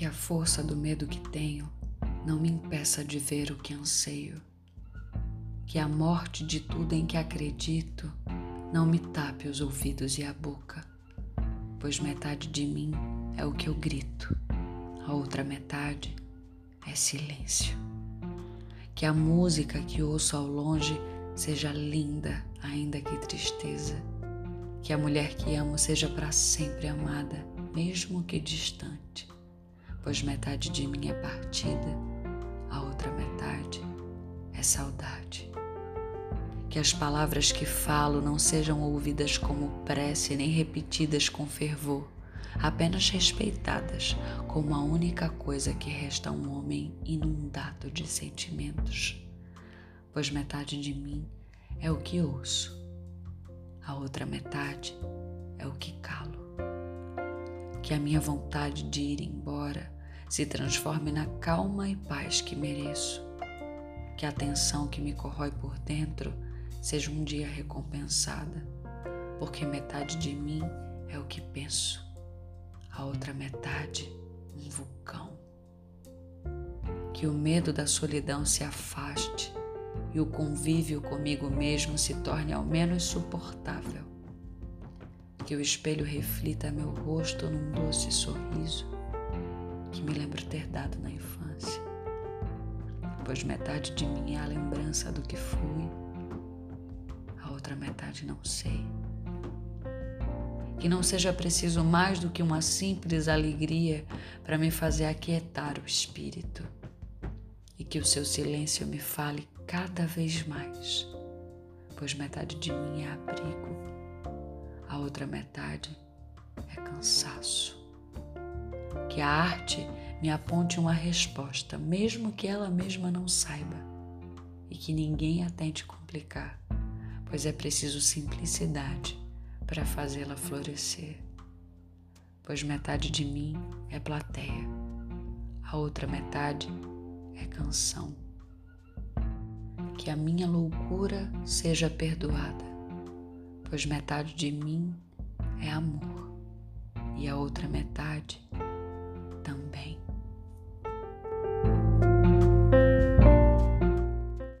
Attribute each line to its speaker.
Speaker 1: Que a força do medo que tenho não me impeça de ver o que anseio. Que a morte de tudo em que acredito não me tape os ouvidos e a boca, pois metade de mim é o que eu grito, a outra metade é silêncio. Que a música que ouço ao longe seja linda, ainda que tristeza. Que a mulher que amo seja para sempre amada, mesmo que distante, pois metade de mim é partida, a outra metade é saudade. Que as palavras que falo não sejam ouvidas como prece nem repetidas com fervor, apenas respeitadas como a única coisa que resta a um homem inundado de sentimentos. Pois metade de mim é o que ouço, a outra metade é. Que a minha vontade de ir embora se transforme na calma e paz que mereço. Que a tensão que me corrói por dentro seja um dia recompensada, porque metade de mim é o que penso, a outra metade, um vulcão. Que o medo da solidão se afaste e o convívio comigo mesmo se torne ao menos suportável. Que o espelho reflita meu rosto num doce sorriso que me lembro ter dado na infância, pois metade de mim é a lembrança do que fui outra metade não sei. Que não seja preciso mais do que uma simples alegria para me fazer aquietar o espírito. E que o seu silêncio me fale cada vez mais, pois metade de mim é abrigo, a outra metade é cansaço. Que a arte me aponte uma resposta, mesmo que ela mesma não saiba, e que ninguém a tente complicar pois é preciso simplicidade para fazê-la florescer. Pois metade de mim é plateia, a outra metade é canção. Que a minha loucura seja perdoada, pois metade de mim é amor e a outra metade.